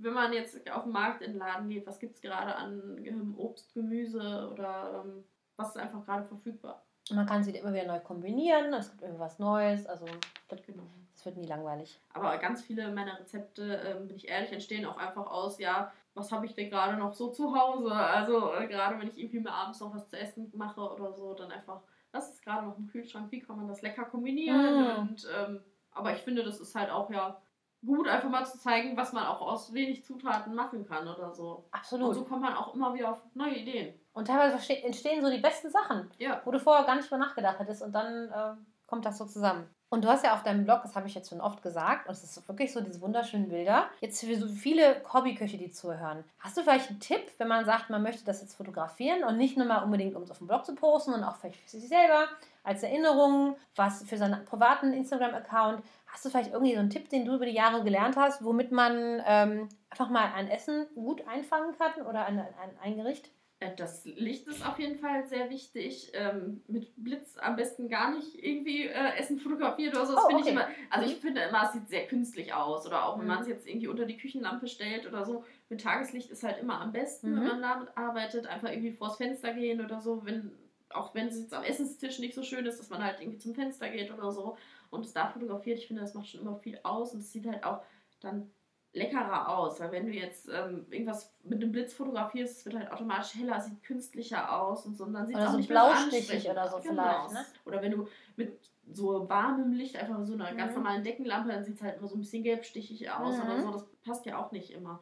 wenn man jetzt auf den Markt in den Laden geht, was gibt es gerade an Obst, Gemüse oder ähm, was ist einfach gerade verfügbar. Man kann sie immer wieder neu kombinieren, es gibt irgendwas Neues, also das, genau. das wird nie langweilig. Aber ganz viele meiner Rezepte, ähm, bin ich ehrlich, entstehen auch einfach aus, ja, was habe ich denn gerade noch so zu Hause? Also äh, gerade wenn ich irgendwie mir abends noch was zu essen mache oder so, dann einfach, was ist gerade noch im Kühlschrank, wie kann man das lecker kombinieren mhm. und ähm, aber ich finde, das ist halt auch ja gut, einfach mal zu zeigen, was man auch aus wenig Zutaten machen kann oder so. Absolut. Und so kommt man auch immer wieder auf neue Ideen. Und teilweise entstehen so die besten Sachen, ja. wo du vorher gar nicht drüber nachgedacht hättest und dann äh, kommt das so zusammen. Und du hast ja auf deinem Blog, das habe ich jetzt schon oft gesagt, und es ist wirklich so diese wunderschönen Bilder. Jetzt für so viele Hobbyköche, die zuhören. Hast du vielleicht einen Tipp, wenn man sagt, man möchte das jetzt fotografieren und nicht nur mal unbedingt, um es auf dem Blog zu posten, sondern auch vielleicht für sich selber, als Erinnerung, was für seinen privaten Instagram-Account. Hast du vielleicht irgendwie so einen Tipp, den du über die Jahre gelernt hast, womit man ähm, einfach mal ein Essen gut einfangen kann oder ein, ein, ein Gericht? Äh, das Licht ist auf jeden Fall sehr wichtig. Ähm, mit Blitz am besten gar nicht irgendwie äh, Essen fotografiert oder so. Das Oh, finde okay. ich immer, also ich Mhm. finde immer, es sieht sehr künstlich aus. Oder auch wenn Mhm. man es jetzt irgendwie unter die Küchenlampe stellt oder so. Mit Tageslicht ist halt immer am besten, wenn Mhm. man damit arbeitet. Einfach irgendwie vors Fenster gehen oder so. Wenn, auch wenn es jetzt am Essenstisch nicht so schön ist, dass man halt irgendwie zum Fenster geht oder so und es da fotografiert. Ich finde, das macht schon immer viel aus und es sieht halt auch dann leckerer aus, weil wenn du jetzt ähm, irgendwas mit einem Blitz fotografierst, es wird halt automatisch heller, sieht künstlicher aus und so und dann sieht es auch so nicht so blaustichig oder so aus. vielleicht, ne? Oder wenn du mit so warmem Licht, einfach so einer ganz Mhm. normalen Deckenlampe, dann sieht es halt immer so ein bisschen gelbstichig aus Mhm. oder so. Das passt ja auch nicht immer.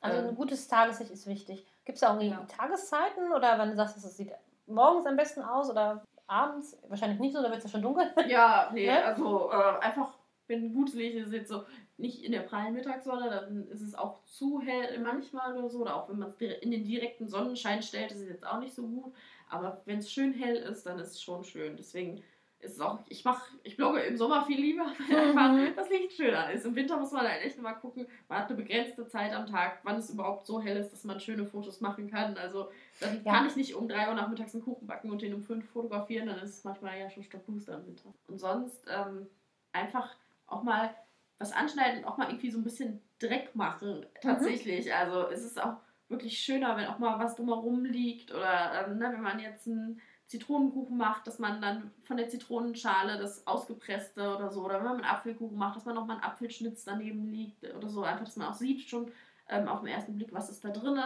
Also Ähm, ein gutes Tageslicht ist wichtig. Gibt es da irgendwie Ja. Tageszeiten oder wenn du sagst, es sieht morgens am besten aus oder abends? Wahrscheinlich nicht so, da wird es ja schon dunkel. Ja, nee, Ne? also äh, einfach, wenn gutes Licht ist, jetzt so nicht in der prallen Mittagssonne, dann ist es auch zu hell manchmal oder so. Oder auch wenn man es in den direkten Sonnenschein stellt, ist es jetzt auch nicht so gut. Aber wenn es schön hell ist, dann ist es schon schön. Deswegen ist auch, ich mache, ich blogge im Sommer viel lieber, weil Mhm. einfach das Licht schöner ist. Im Winter muss man halt echt mal gucken, man hat eine begrenzte Zeit am Tag, wann es überhaupt so hell ist, dass man schöne Fotos machen kann. Also dann Ja. kann ich nicht um 3 Uhr nachmittags einen Kuchen backen und den um 5 fotografieren, dann ist es manchmal ja schon stockduster im Winter. Und sonst ähm, einfach auch mal was anschneiden und auch mal irgendwie so ein bisschen Dreck machen, tatsächlich. Also es ist auch wirklich schöner, wenn auch mal was drumherum liegt oder ähm, ne, wenn man jetzt einen Zitronenkuchen macht, dass man dann von der Zitronenschale das ausgepresste oder so, oder wenn man einen Apfelkuchen macht, dass man noch mal einen Apfelschnitz daneben liegt oder so, einfach, dass man auch sieht schon ähm, auf den ersten Blick, was ist da drin,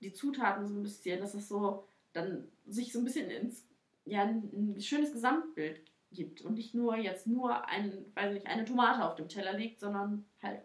die Zutaten so ein bisschen, dass es so dann sich so ein bisschen ins, ja, ein schönes Gesamtbild gibt und nicht nur jetzt nur ein, weiß nicht, eine Tomate auf dem Teller liegt, sondern halt,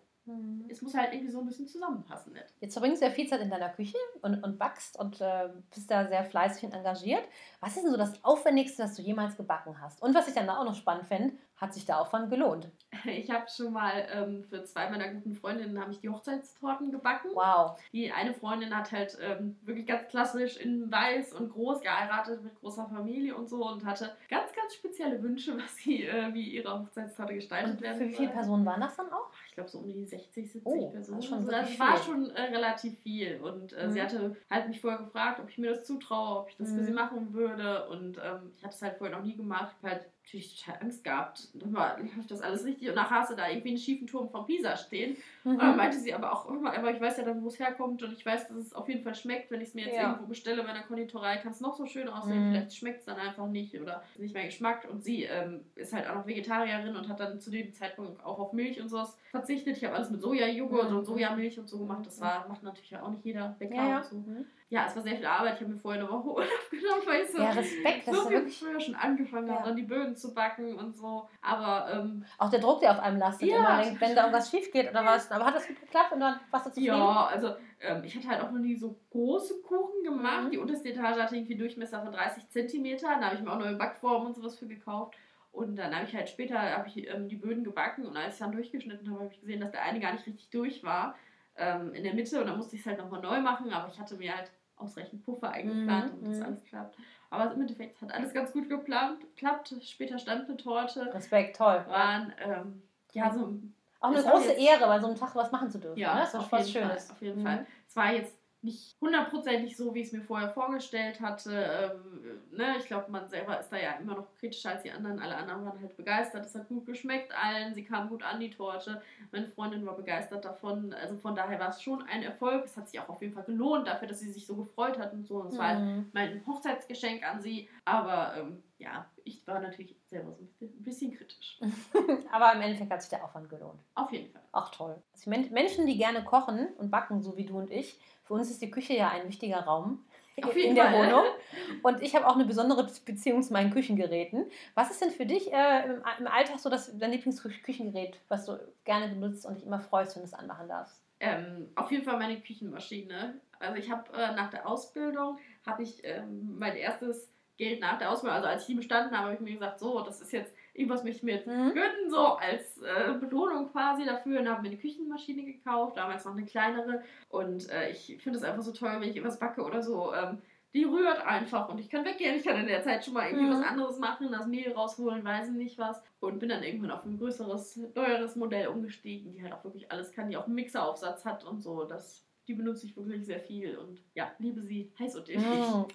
es muss halt irgendwie so ein bisschen zusammenpassen. Nicht? Jetzt verbringst du ja viel Zeit in deiner Küche und, und backst und äh, bist da sehr fleißig und engagiert. Was ist denn so das Aufwendigste, was du jemals gebacken hast? Und was ich dann auch noch spannend fände, hat sich der Aufwand gelohnt? Ich habe schon mal ähm, für zwei meiner guten Freundinnen habe ich die Hochzeitstorten gebacken. Wow. Die eine Freundin hat halt ähm, wirklich ganz klassisch in weiß und groß geheiratet mit großer Familie und so und hatte ganz, ganz spezielle Wünsche, was sie, äh, wie ihre Hochzeitstorte gestaltet Und werden für wie viele. Personen waren das dann auch? Ich glaube so um die 60, 70 Oh, das Personen. schon Also wirklich das war schon äh, relativ viel. Und äh, Mhm. sie hatte halt mich vorher gefragt, ob ich mir das zutraue, ob ich das für Mhm. sie machen würde. Und ähm, ich hatte es halt vorher noch nie gemacht. Halt natürlich total Angst gehabt. Dann war, lief das alles richtig. Und nachher hast du da irgendwie einen schiefen Turm von Pisa stehen. Und dann meinte sie aber auch immer, aber ich weiß ja dann, wo es herkommt und ich weiß, dass es auf jeden Fall schmeckt, wenn ich es mir jetzt Ja. irgendwo bestelle bei einer Konditorei, kann es noch so schön aussehen, Mhm. vielleicht schmeckt es dann einfach nicht oder nicht mehr Geschmack. Und sie ähm, ist halt auch noch Vegetarierin und hat dann zu dem Zeitpunkt auch auf Milch und sowas verzichtet. Ich habe alles mit Sojajoghurt Mhm. und Sojamilch und so gemacht. Das war, macht natürlich auch nicht jeder Bäcker Ja, ja. und so. Ja, es war sehr viel Arbeit. Ich habe mir vorher eine Woche Urlaub genommen, weil ich so, Ja, Respekt, so viel wirklich. früher schon angefangen habe, Ja. dann die Böden zu backen und so. Aber ähm, Auch der Druck, der auf einem lastet, Ja. immer denkt, wenn da irgendwas schief geht oder was. Aber hat das gut geklappt und dann warst du zufrieden? Ja, also ähm, ich hatte halt auch noch nie so große Kuchen gemacht. Mhm. Die unterste Etage hatte irgendwie Durchmesser von 30 Zentimeter. Da habe ich mir auch neue Backformen und sowas für gekauft. Und dann habe ich halt später habe ich, ähm, die Böden gebacken und als ich dann durchgeschnitten habe, habe ich gesehen, dass der eine gar nicht richtig durch war ähm, in der Mitte und dann musste ich es halt nochmal neu machen, aber ich hatte mir halt ausreichend Puffer eingeplant, Mhm, damit das mhm. alles klappt. Aber im Endeffekt hat alles ganz gut geplant, klappt. Später stand eine Torte, Respekt, toll. waren ähm, ja so Auch eine war große Ehre, bei so einem Tag was machen zu dürfen. Ja, ne? Das auf, was Schönes. Fall, auf jeden Mhm. Fall. Es war jetzt nicht hundertprozentig so, wie ich es mir vorher vorgestellt hatte. Ähm, ne? Ich glaube, man selber ist da ja immer noch kritischer als die anderen. Alle anderen waren halt begeistert. Es hat gut geschmeckt allen. Sie kam gut an die Torte. Meine Freundin war begeistert davon. Also von daher war es schon ein Erfolg. Es hat sich auch auf jeden Fall gelohnt dafür, dass sie sich so gefreut hat und so. Und es war halt Mhm. mein Hochzeitsgeschenk an sie. Aber ähm, ja, ich war natürlich selber so ein bisschen, kritisch. Aber im Endeffekt hat sich der Aufwand gelohnt. Auf jeden Fall. Ach toll. Also Men Menschen, die gerne kochen und backen, so wie du und ich, für uns ist die Küche ja ein wichtiger Raum in der Fall. Wohnung. Und ich habe auch eine besondere Beziehung zu meinen Küchengeräten. Was ist denn für dich äh, im, im Alltag so das, dein Lieblingsküchengerät, was du gerne benutzt und dich immer freust, wenn du es anmachen darfst? Ähm, auf jeden Fall meine Küchenmaschine. Also ich habe äh, nach der Ausbildung, habe ich ähm, mein erstes Geld nach der Ausbildung, also als ich die bestanden habe, habe ich mir gesagt, so, das ist jetzt irgendwas möchte ich mir jetzt mhm. gönnen, so als äh, Belohnung quasi dafür. Und haben wir eine Küchenmaschine gekauft, damals noch eine kleinere. Und äh, ich finde es einfach so toll, wenn ich irgendwas backe oder so. Ähm, die rührt einfach und ich kann weggehen. Ich kann in der Zeit schon mal irgendwie mhm. was anderes machen, das Mehl rausholen, weiß nicht was. Und bin dann irgendwann auf ein größeres, neueres Modell umgestiegen, die halt auch wirklich alles kann, die auch einen Mixeraufsatz hat und so. Das die benutze ich wirklich sehr viel und ja, liebe sie heiß und ewig. Mm,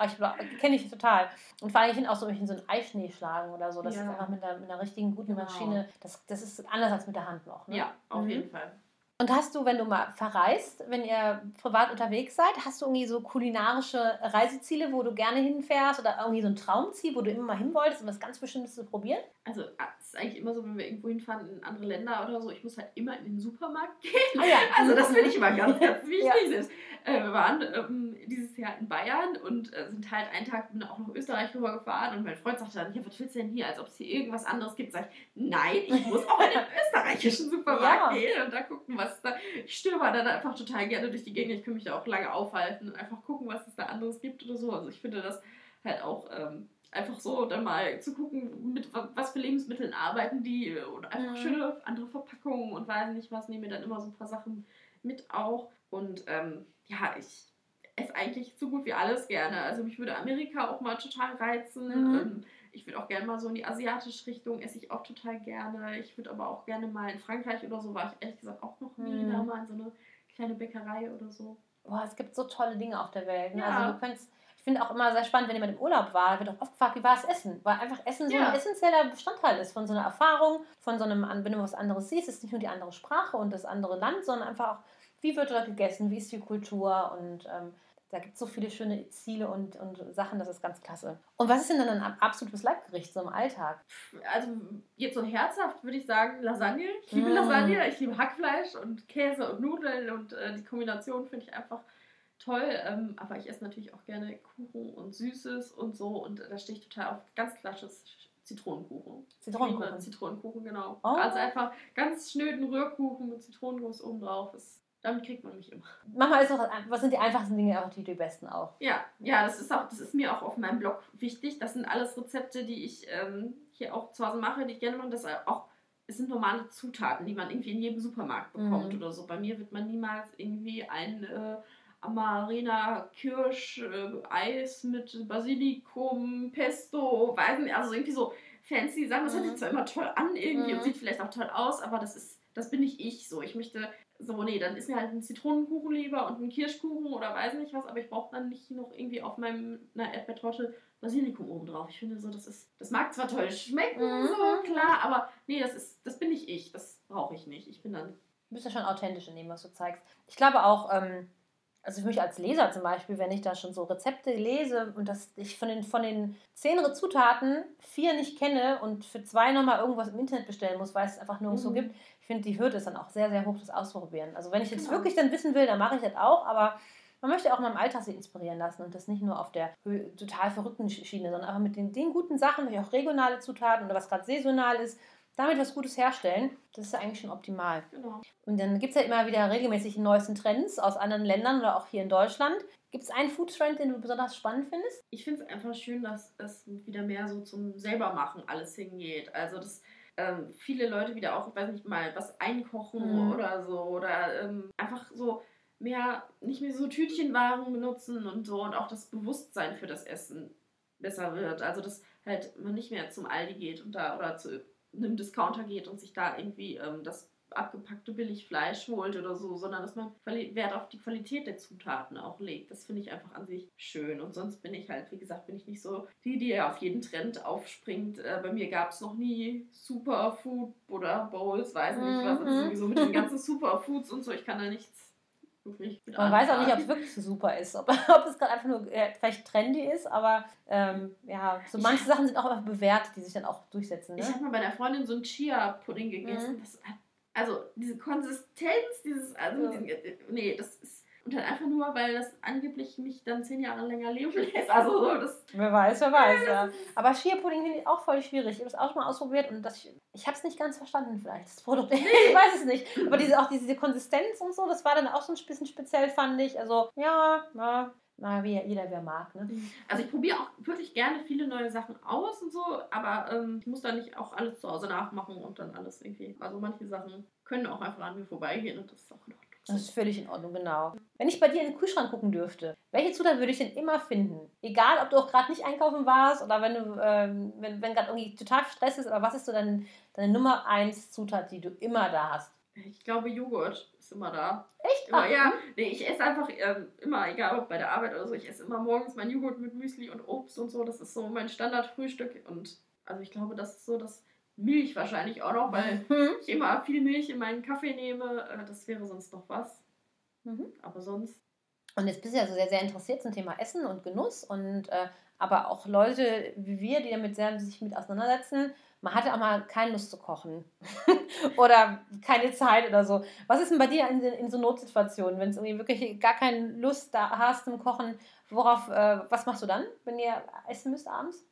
ich kenne ich total. Und vor allem, ich finde auch so, ich in so einen Eischnee schlagen oder so, das ja. ist einfach mit einer, mit einer richtigen guten genau. Maschine, das, das ist anders als mit der Hand noch. Ne? Ja, auf mhm. jeden Fall. Und hast du, wenn du mal verreist, wenn ihr privat unterwegs seid, hast du irgendwie so kulinarische Reiseziele, wo du gerne hinfährst oder irgendwie so ein Traumziel, wo du immer mal hin wolltest, um was ganz Bestimmtes zu probieren? Also es ist eigentlich immer so, wenn wir irgendwo hinfahren in andere Länder oder so, ich muss halt immer in den Supermarkt gehen. Ah, ja. Also das finde ich immer ganz, ganz wichtig. ja. äh, wir waren ähm, dieses Jahr in Bayern und äh, sind halt einen Tag auch nach Österreich rübergefahren und mein Freund sagte dann, ja, was willst du denn hier, als ob es hier irgendwas anderes gibt? Sag ich, nein, ich muss auch in den österreichischen Supermarkt ja. gehen und da gucken, was was da. Ich stöber dann einfach total gerne durch die Gegend. Ich kann mich da auch lange aufhalten und einfach gucken, was es da anderes gibt oder so. Also ich finde das halt auch ähm, einfach so, dann mal zu gucken, mit was für Lebensmitteln arbeiten die oder einfach mhm. schöne andere Verpackungen und weiß nicht was. Nehme mir dann immer so ein paar Sachen mit auch. Und ähm, ja, ich esse eigentlich so gut wie alles gerne. Also mich würde Amerika auch mal total reizen. Mhm. Ähm, ich würde auch gerne mal so in die asiatische Richtung, esse ich auch total gerne. Ich würde aber auch gerne mal in Frankreich oder so, war ich ehrlich gesagt auch noch nie mhm. da mal in so eine kleine Bäckerei oder so. Boah, es gibt so tolle Dinge auf der Welt. Ne? Ja. Also du könntest, ich finde auch immer sehr spannend, wenn jemand im Urlaub war, wird auch oft gefragt, wie war das Essen? Weil einfach Essen so ja. ein essentieller Bestandteil ist von so einer Erfahrung, von so einem, wenn du was anderes siehst, ist nicht nur die andere Sprache und das andere Land, sondern einfach auch, wie wird dort gegessen, wie ist die Kultur und ähm, da gibt es so viele schöne Ziele und, und Sachen, das ist ganz klasse. Und was ist denn dann ein absolutes Leibgericht so im Alltag? Also jetzt so herzhaft würde ich sagen Lasagne. Ich liebe mm. Lasagne, ich liebe Hackfleisch und Käse und Nudeln und äh, die Kombination finde ich einfach toll. Ähm, aber ich esse natürlich auch gerne Kuchen und Süßes und so und da stehe ich total auf ganz klassisches Zitronenkuchen. Zitronenkuchen. Zitronenkuchen, genau. Oh. Also einfach ganz schnöden Rührkuchen mit Zitronenguss oben drauf. Ist damit kriegt man mich immer. Manchmal ist auch, was sind die einfachsten Dinge auch die, die besten auch? Ja, ja, das ist auch, das ist mir auch auf meinem Blog wichtig. Das sind alles Rezepte, die ich ähm, hier auch zu Hause mache, die ich gerne mache. Das auch, es sind normale Zutaten, die man irgendwie in jedem Supermarkt bekommt mhm. oder so. Bei mir wird man niemals irgendwie ein äh, Amarena Kirsch äh, Eis mit Basilikum, Pesto, weiß nicht, also irgendwie so fancy Sachen. Das mhm. hört sich zwar immer toll an irgendwie mhm. und sieht vielleicht auch toll aus, aber das ist das bin nicht ich so. Ich möchte so, nee, dann ist mir halt ein Zitronenkuchen lieber und ein Kirschkuchen oder weiß nicht was, aber ich brauche dann nicht noch irgendwie auf meinem einer Erdbeertorte Basilikum oben drauf. Ich finde so, das ist, das mag zwar toll schmecken, mhm. so klar, aber nee, das ist, das bin nicht ich, das brauche ich nicht. Ich bin dann. Du bist ja schon authentisch in dem, was du zeigst. Ich glaube auch, ähm, also für mich als Leser zum Beispiel, wenn ich da schon so Rezepte lese und dass ich von den, von den zehn Zutaten vier nicht kenne und für zwei nochmal irgendwas im Internet bestellen muss, weil es einfach nur mhm. so gibt, ich finde, die Hürde ist dann auch sehr, sehr hoch, das auszuprobieren. Also wenn ich jetzt genau. wirklich dann wissen will, dann mache ich das auch, aber man möchte auch mal im Alltag sich inspirieren lassen und das nicht nur auf der total verrückten Schiene, sondern einfach mit den, den guten Sachen, wie auch regionale Zutaten oder was gerade saisonal ist, damit was Gutes herstellen. Das ist ja eigentlich schon optimal. Genau. Und dann gibt es ja immer wieder regelmäßig die neuesten Trends aus anderen Ländern oder auch hier in Deutschland. Gibt es einen Food-Trend, den du besonders spannend findest? Ich finde es einfach schön, dass es wieder mehr so zum Selbermachen alles hingeht. Also das ähm, viele Leute wieder auch, ich weiß nicht mal, was einkochen mhm. oder so oder ähm, einfach so mehr, nicht mehr so Tütchenwaren benutzen und so und auch das Bewusstsein für das Essen besser wird. Also dass halt man nicht mehr zum Aldi geht und da oder zu einem Discounter geht und sich da irgendwie ähm, das abgepackte Billigfleisch holt oder so, sondern dass man Wert auf die Qualität der Zutaten auch legt. Das finde ich einfach an sich schön. Und sonst bin ich halt, wie gesagt, bin ich nicht so die, die auf jeden Trend aufspringt. Äh, bei mir gab es noch nie Superfood oder Bowls, weiß nicht was. Also sowieso mit den ganzen Superfoods und so, ich kann da nichts man weiß auch nicht, ob es wirklich so super ist, ob, ob es gerade einfach nur äh, vielleicht trendy ist, aber ähm, ja, so manche ich Sachen sind auch einfach bewährt, die sich dann auch durchsetzen. Ne? Ich habe mal bei einer Freundin so einen Chia-Pudding gegessen. Mhm. Das also diese Konsistenz, dieses, also, ja. diesen, äh, nee, das ist, und dann einfach nur, weil das angeblich mich dann zehn Jahre länger leben lässt. Also so, das. Wer weiß, wer weiß, ja. Aber Chia-Pudding finde ich auch voll schwierig. Ich habe es auch schon mal ausprobiert und das, ich habe es nicht ganz verstanden, vielleicht, das Produkt. ich weiß es nicht. Aber diese, auch diese Konsistenz und so, das war dann auch so ein bisschen speziell, fand ich. Also, ja, ja. Na, wie jeder wer mag, ne? Also ich probiere auch wirklich gerne viele neue Sachen aus und so, aber ähm, ich muss da nicht auch alles zu Hause nachmachen und dann alles irgendwie. Also manche Sachen können auch einfach an mir vorbeigehen und das ist auch Ordnung. Das ist völlig in Ordnung, genau. Wenn ich bei dir in den Kühlschrank gucken dürfte, welche Zutat würde ich denn immer finden? Egal, ob du auch gerade nicht einkaufen warst oder wenn du, ähm, wenn, wenn gerade irgendwie total Stress ist oder was ist so dein, deine Nummer 1 Zutat, die du immer da hast? Ich glaube, Joghurt ist immer da. Echt? Immer, Ach, ja. hm. Nee, ich esse einfach ähm, immer, egal ob bei der Arbeit oder so, ich esse immer morgens mein Joghurt mit Müsli und Obst und so. Das ist so mein Standardfrühstück. Und also ich glaube, das ist so das Milch wahrscheinlich auch noch, weil Hm. ich immer viel Milch in meinen Kaffee nehme. Äh, das wäre sonst noch was. Mhm. Aber sonst. Und jetzt bist du ja so sehr, sehr interessiert zum Thema Essen und Genuss und äh, aber auch Leute wie wir, die damit sehr sich mit auseinandersetzen, man hatte auch mal keine Lust zu kochen oder keine Zeit oder so. Was ist denn bei dir in, in so Notsituationen, wenn es irgendwie wirklich gar keine Lust da hast zum Kochen? Worauf, äh, was machst du dann, wenn ihr essen müsst abends?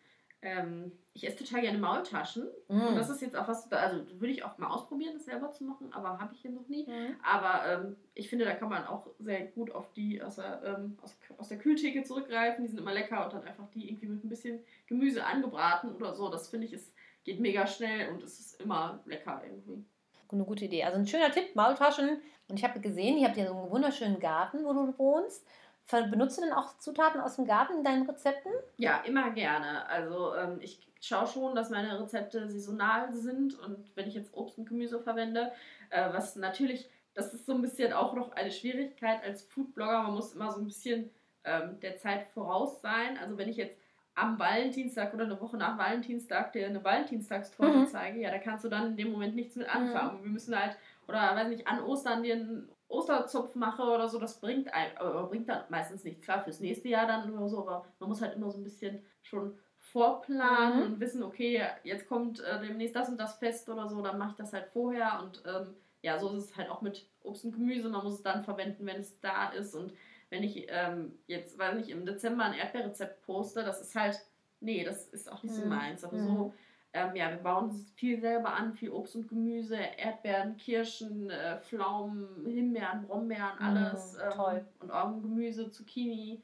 Ähm, ich esse total gerne Maultaschen. Und Mm. das ist jetzt auch was, also würde ich auch mal ausprobieren, das selber zu machen, aber habe ich hier noch nie. Mhm. Aber ähm, ich finde, da kann man auch sehr gut auf die aus der, ähm, aus, aus der Kühltheke zurückgreifen. Die sind immer lecker und dann einfach die irgendwie mit ein bisschen Gemüse angebraten oder so. Das finde ich, es geht mega schnell und es ist immer lecker irgendwie. Eine gute Idee. Also ein schöner Tipp, Maultaschen. Und ich habe gesehen, ihr habt ja so einen wunderschönen Garten, wo du wohnst. Benutzt du denn auch Zutaten aus dem Garten in deinen Rezepten? Ja, immer gerne. Also ähm, ich schaue schon, dass meine Rezepte saisonal sind und wenn ich jetzt Obst und Gemüse verwende, äh, was natürlich, das ist so ein bisschen auch noch eine Schwierigkeit als Foodblogger, man muss immer so ein bisschen ähm, der Zeit voraus sein. Also wenn ich jetzt am Valentinstag oder eine Woche nach Valentinstag dir eine Valentinstagstorte Mhm. zeige, ja, da kannst du dann in dem Moment nichts mit anfangen. Wir müssen halt, oder weiß nicht, an Ostern dir einen Osterzopf mache oder so, das bringt ein, bringt dann meistens nichts. Klar, fürs nächste Jahr dann oder so, aber man muss halt immer so ein bisschen schon vorplanen Mhm. und wissen, okay, jetzt kommt äh, demnächst das und das Fest oder so, dann mache ich das halt vorher und ähm, ja, so ist es halt auch mit Obst und Gemüse. Man muss es dann verwenden, wenn es da ist und wenn ich ähm, jetzt, weiß nicht, im Dezember ein Erdbeerrezept poste, das ist halt, nee, das ist auch nicht so Mhm. meins. Aber Mhm. so, ähm, ja, wir bauen viel selber an, viel Obst und Gemüse, Erdbeeren, Kirschen, äh, Pflaumen, Himbeeren, Brombeeren, alles. Mhm, ähm, toll. Und Augengemüse, Zucchini,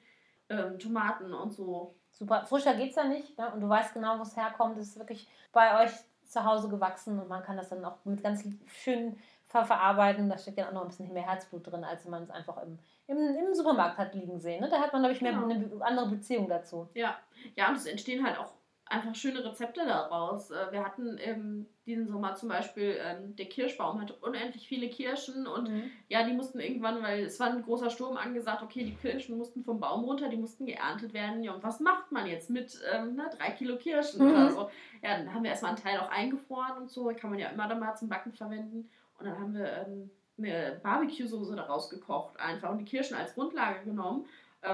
ähm, Tomaten und so. Super. Frischer geht es ja nicht. Ne? Und du weißt genau, wo es herkommt. Es ist wirklich bei euch zu Hause gewachsen und man kann das dann auch mit ganz schön ver verarbeiten. Da steckt ja auch noch ein bisschen mehr Herzblut drin, als wenn man es einfach im, im, im Supermarkt hat liegen sehen. Ne? Da hat man, glaube ich, mehr Genau. eine andere Beziehung dazu. Ja, ja, und es entstehen halt auch einfach schöne Rezepte daraus. Äh, Wir hatten ähm, diesen Sommer zum Beispiel, ähm, der Kirschbaum hatte unendlich viele Kirschen und Mhm. ja, die mussten irgendwann, weil es war ein großer Sturm angesagt, okay, die Kirschen mussten vom Baum runter, die mussten geerntet werden. Ja, und was macht man jetzt mit ähm, na, drei Kilo Kirschen Mhm. oder so? Ja, dann haben wir erstmal einen Teil auch eingefroren und so, kann man ja immer dann mal zum Backen verwenden. Und dann haben wir ähm, eine Barbecue-Soße daraus gekocht einfach und die Kirschen als Grundlage genommen.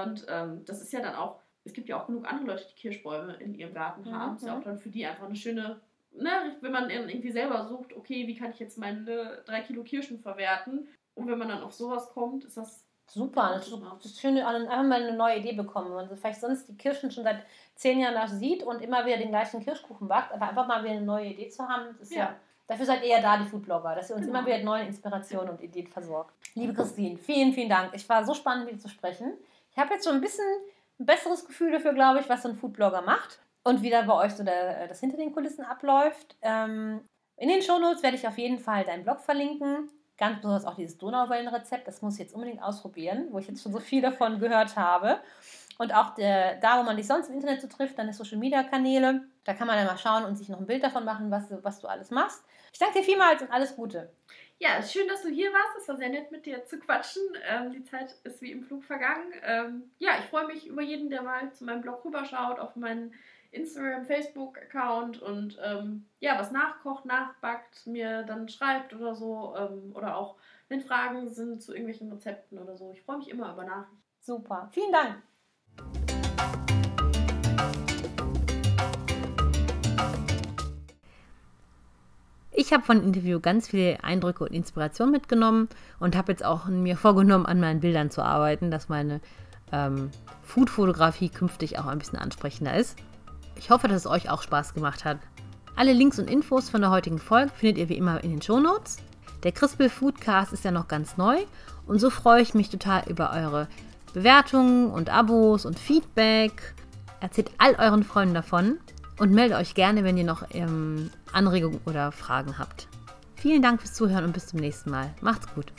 Und ähm, das ist ja dann auch, es gibt ja auch genug andere Leute, die Kirschbäume in ihrem Garten Mhm, haben. Ist ja auch dann für die einfach eine schöne, ne, wenn man irgendwie selber sucht, okay, wie kann ich jetzt meine drei Kilo Kirschen verwerten? Und wenn man dann auf sowas kommt, ist das Super, das ist das ist schön, einfach mal eine neue Idee bekommen. Wenn man vielleicht sonst die Kirschen schon seit zehn Jahren nach sieht und immer wieder den gleichen Kirschkuchen backt, aber einfach mal wieder eine neue Idee zu haben, das ist ja. Ja. Dafür seid ihr ja da, die Foodblogger, dass ihr uns Genau. immer wieder mit neuen Inspirationen und Ideen versorgt. Liebe Christine, vielen, vielen Dank. Ich war so spannend, mit dir zu sprechen. Ich habe jetzt schon ein bisschen ein besseres Gefühl dafür, glaube ich, was so ein Foodblogger macht und wie da bei euch so der, das hinter den Kulissen abläuft. Ähm, in den Shownotes werde ich auf jeden Fall deinen Blog verlinken. Ganz besonders auch dieses Donauwellenrezept. Das muss ich jetzt unbedingt ausprobieren, wo ich jetzt schon so viel davon gehört habe. Und auch der, da, wo man dich sonst im Internet so trifft, deine Social Media Kanäle. Da kann man dann mal schauen und sich noch ein Bild davon machen, was, du- was du alles machst. Ich danke dir vielmals und alles Gute. Ja, schön, dass du hier warst. Es war sehr nett, mit dir zu quatschen. Ähm, die Zeit ist wie im Flug vergangen. Ähm, ja, ich freue mich über jeden, der mal zu meinem Blog rüberschaut, auf meinen Instagram, Facebook-Account und ähm, ja, was nachkocht, nachbackt, mir dann schreibt oder so. Ähm, oder auch, wenn Fragen sind zu irgendwelchen Rezepten oder so. Ich freue mich immer über Nachrichten. Super. Vielen Dank. Ich habe von dem Interview ganz viele Eindrücke und Inspirationen mitgenommen und habe jetzt auch mir vorgenommen, an meinen Bildern zu arbeiten, dass meine ähm, Food-Fotografie künftig auch ein bisschen ansprechender ist. Ich hoffe, dass es euch auch Spaß gemacht hat. Alle Links und Infos von der heutigen Folge findet ihr wie immer in den Shownotes. Der Crispel Foodcast ist ja noch ganz neu und so freue ich mich total über eure Bewertungen und Abos und Feedback. Erzählt all euren Freunden davon und meldet euch gerne, wenn ihr noch ähm, Anregungen oder Fragen habt. Vielen Dank fürs Zuhören und bis zum nächsten Mal. Macht's gut.